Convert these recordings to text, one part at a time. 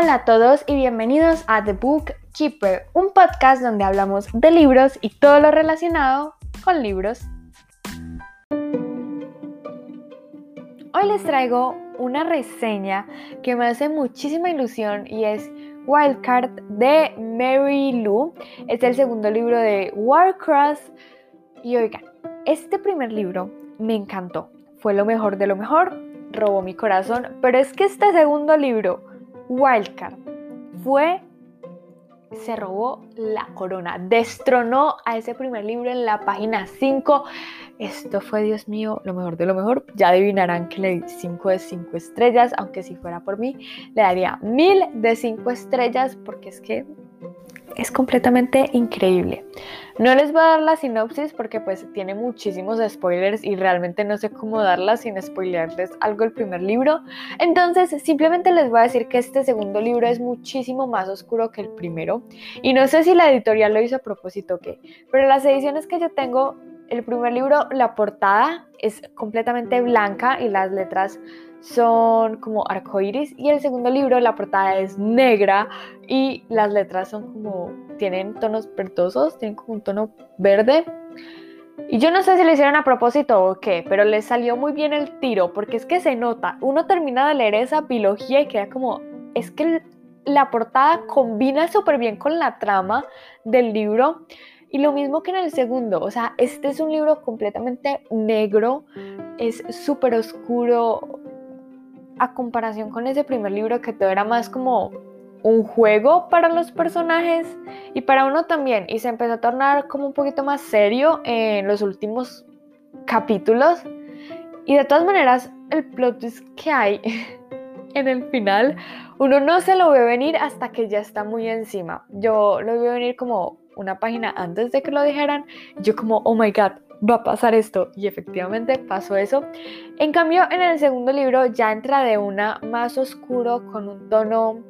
Hola a todos y bienvenidos a The Book Keeper, un podcast donde hablamos de libros y todo lo relacionado con libros. Hoy les traigo una reseña que me hace muchísima ilusión y es Wildcard de Mary Lou. Es el segundo libro de Warcross. Y oigan, este primer libro me encantó. Fue lo mejor de lo mejor, robó mi corazón, pero es que este segundo libro, Wildcard, fue se robó la corona, destronó a ese primer libro en la página 5. Esto fue, Dios mío, lo mejor de lo mejor. Ya adivinarán que le di 5 de 5 estrellas, aunque si fuera por mí, le daría 1000 de 5 estrellas, porque es que es completamente increíble. No les voy a dar la sinopsis porque pues tiene muchísimos spoilers y realmente no sé cómo darla sin spoilerles algo el primer libro. Entonces simplemente les voy a decir que este segundo libro es muchísimo más oscuro que el primero. Y no sé si la editorial lo hizo a propósito o qué, pero las ediciones que yo tengo, el primer libro, la portada es completamente blanca y las letras son como arcoíris y el segundo libro la portada es negra y las letras son como tienen tonos verdosos, tienen como un tono verde. Y yo no sé si lo hicieron a propósito o qué, pero les salió muy bien el tiro porque es que se nota, uno termina de leer esa biología y queda como es que la portada combina súper bien con la trama del libro. Y lo mismo que en el segundo, o sea, este es un libro completamente negro, es súper oscuro, a comparación con ese primer libro que todo era más como un juego para los personajes y para uno también. Y se empezó a tornar como un poquito más serio en los últimos capítulos. Y de todas maneras, el plot twist que hay en el final, uno no se lo ve venir hasta que ya está muy encima. Yo lo vi venir como una página antes de que lo dijeran. Yo como, oh my god, va a pasar esto. Y efectivamente pasó eso. En cambio, en el segundo libro ya entra de una más oscuro, con un tono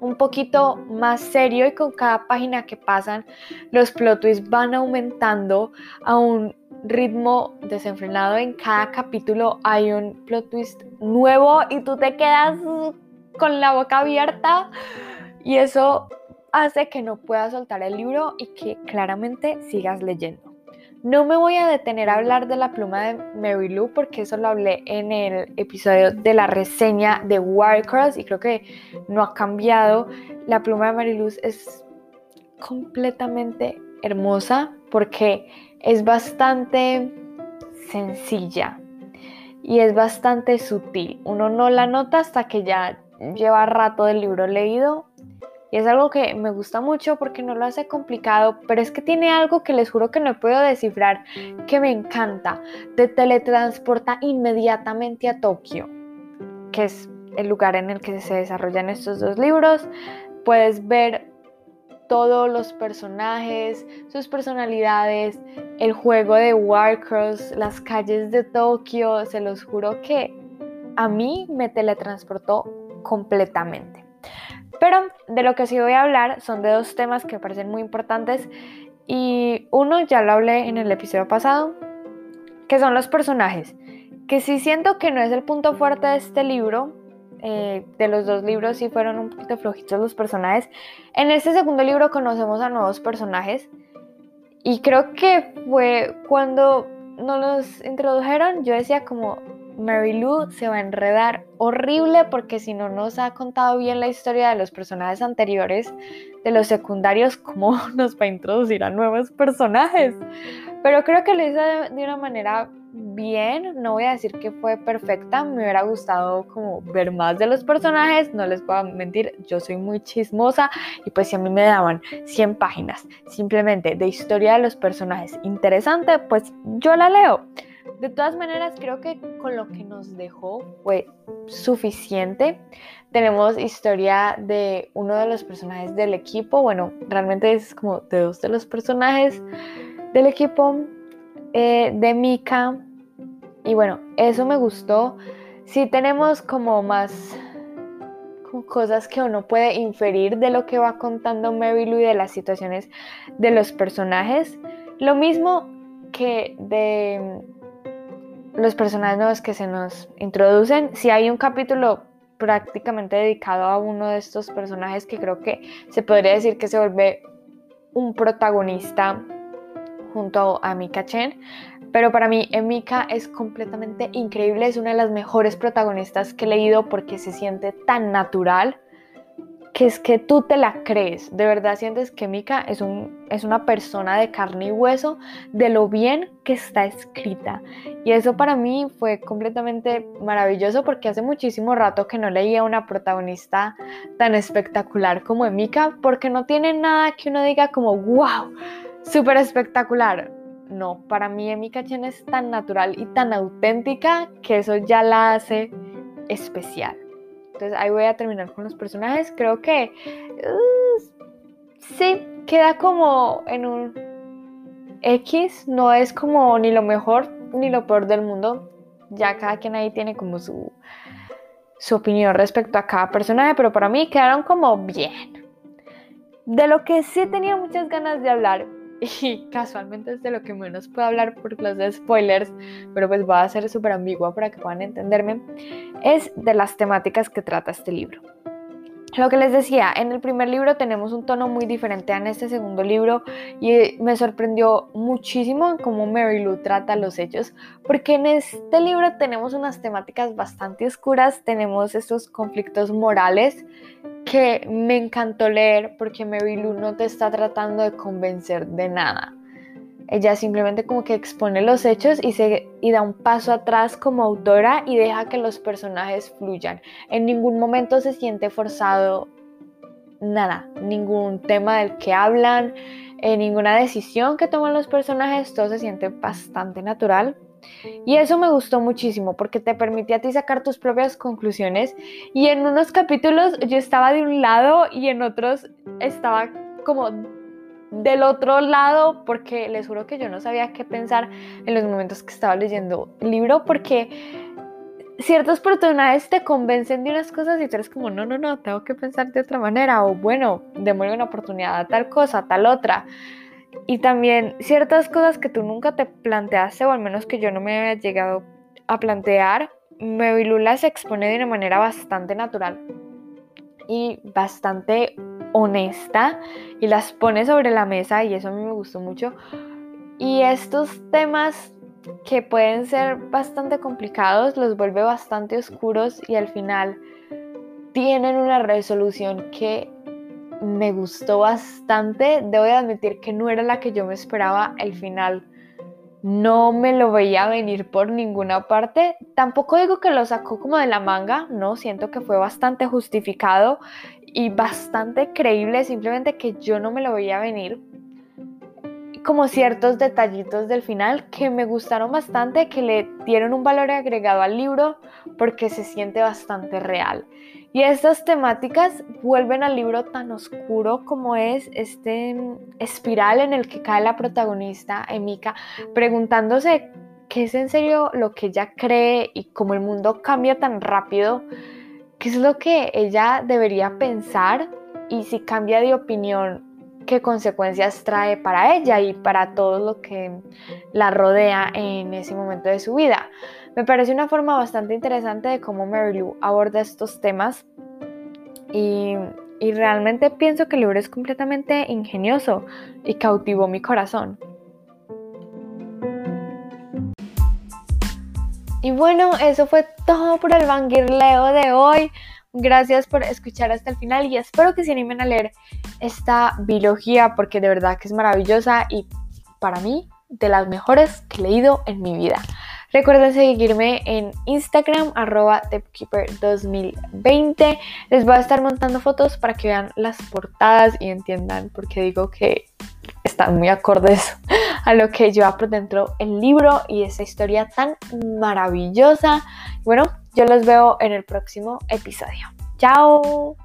un poquito más serio y con cada página que pasan los plot twists van aumentando a un ritmo desenfrenado. En cada capítulo hay un plot twist nuevo y tú te quedas con la boca abierta y eso hace que no puedas soltar el libro y que claramente sigas leyendo. No me voy a detener a hablar de la pluma de Mary Lou porque eso lo hablé en el episodio de la reseña de Wirecross y creo que no ha cambiado. La pluma de Mary Lou es completamente hermosa porque es bastante sencilla y es bastante sutil. Uno no la nota hasta que ya lleva rato del libro leído y es algo que me gusta mucho porque no lo hace complicado, pero es que tiene algo que les juro que no puedo descifrar, que me encanta. Te teletransporta inmediatamente a Tokio, que es el lugar en el que se desarrollan estos dos libros. Puedes ver todos los personajes, sus personalidades, el juego de Warcross, las calles de Tokio. Se los juro que a mí me teletransportó completamente. Pero de lo que sí voy a hablar son de dos temas que me parecen muy importantes y uno ya lo hablé en el episodio pasado, que son los personajes, que sí siento que no es el punto fuerte de este libro, eh, de los dos libros sí fueron un poquito flojitos los personajes. En este segundo libro conocemos a nuevos personajes y creo que fue cuando nos los introdujeron, yo decía como, Mary Lou se va a enredar horrible porque si no nos ha contado bien la historia de los personajes anteriores, de los secundarios, ¿cómo nos va a introducir a nuevos personajes? Pero creo que lo hizo de, una manera bien, no voy a decir que fue perfecta, me hubiera gustado como ver más de los personajes, no les a mentir, yo soy muy chismosa y pues si a mí me daban 100 páginas simplemente de historia de los personajes interesante, pues yo la leo. De todas maneras, creo que con lo que nos dejó fue suficiente. Tenemos historia de uno de los personajes del equipo, bueno, realmente es como de dos de los personajes del equipo eh, de Mika. Y bueno, eso me gustó. Sí tenemos como más cosas que uno puede inferir de lo que va contando Mary Lou y de las situaciones de los personajes. Lo mismo que de los personajes nuevos que se nos introducen. Si hay un capítulo prácticamente dedicado a uno de estos personajes que creo que se podría decir que se vuelve un protagonista junto a Mika Chen. Pero para mí Emika es completamente increíble, es una de las mejores protagonistas que he leído porque se siente tan natural que es que tú te la crees, de verdad sientes que Mika es, un, es una persona de carne y hueso de lo bien que está escrita. Y eso para mí fue completamente maravilloso porque hace muchísimo rato que no leía una protagonista tan espectacular como Emika, porque no tiene nada que uno diga como, wow, súper espectacular. No, para mí Emika Chen es tan natural y tan auténtica que eso ya la hace especial. Entonces ahí voy a terminar con los personajes. Creo que uh, sí, queda como en un X. No es como ni lo mejor ni lo peor del mundo. Ya cada quien ahí tiene como su, su opinión respecto a cada personaje, pero para mí quedaron como bien. De lo que sí tenía muchas ganas de hablar y casualmente es de lo que menos puedo hablar por los spoilers, pero pues va a ser súper ambigua para que puedan entenderme, es de las temáticas que trata este libro. Lo que les decía, en el primer libro tenemos un tono muy diferente a en este segundo libro y me sorprendió muchísimo cómo Mary Lou trata los hechos, porque en este libro tenemos unas temáticas bastante oscuras, tenemos estos conflictos morales que me encantó leer porque Mary Lou no te está tratando de convencer de nada. Ella simplemente como que expone los hechos y, se, y da un paso atrás como autora y deja que los personajes fluyan. En ningún momento se siente forzado nada, ningún tema del que hablan, eh, ninguna decisión que toman los personajes, todo se siente bastante natural. Y eso me gustó muchísimo porque te permite a ti sacar tus propias conclusiones. Y en unos capítulos yo estaba de un lado y en otros estaba como del otro lado porque les juro que yo no sabía qué pensar en los momentos que estaba leyendo el libro porque ciertos personajes te convencen de unas cosas y tú eres como, no, no, no, tengo que pensar de otra manera o bueno, démosle una oportunidad a tal cosa, a tal otra. Y también ciertas cosas que tú nunca te planteaste, o al menos que yo no me había llegado a plantear, Mevilula se expone de una manera bastante natural y bastante honesta y las pone sobre la mesa y eso a mí me gustó mucho. Y estos temas que pueden ser bastante complicados los vuelve bastante oscuros y al final tienen una resolución que me gustó bastante. Debo de admitir que no era la que yo me esperaba. El final no me lo veía venir por ninguna parte. Tampoco digo que lo sacó como de la manga, no, siento que fue bastante justificado y bastante creíble, simplemente que yo no me lo veía venir. Como ciertos detallitos del final que me gustaron bastante, que le dieron un valor agregado al libro porque se siente bastante real. Y estas temáticas vuelven al libro tan oscuro como es este espiral en el que cae la protagonista, Emika, preguntándose qué es en serio lo que ella cree y cómo el mundo cambia tan rápido, qué es lo que ella debería pensar y si cambia de opinión, qué consecuencias trae para ella y para todo lo que la rodea en ese momento de su vida. Me parece una forma bastante interesante de cómo Mary Lou aborda estos temas y, y realmente pienso que el libro es completamente ingenioso y cautivó mi corazón. Y bueno, eso fue todo por el Leo de hoy. Gracias por escuchar hasta el final y espero que se animen a leer esta biología porque de verdad que es maravillosa y para mí de las mejores que he leído en mi vida. Recuerden seguirme en Instagram, arroba 2020 Les voy a estar montando fotos para que vean las portadas y entiendan por qué digo que están muy acordes a lo que lleva por dentro el libro y esa historia tan maravillosa. Bueno, yo los veo en el próximo episodio. ¡Chao!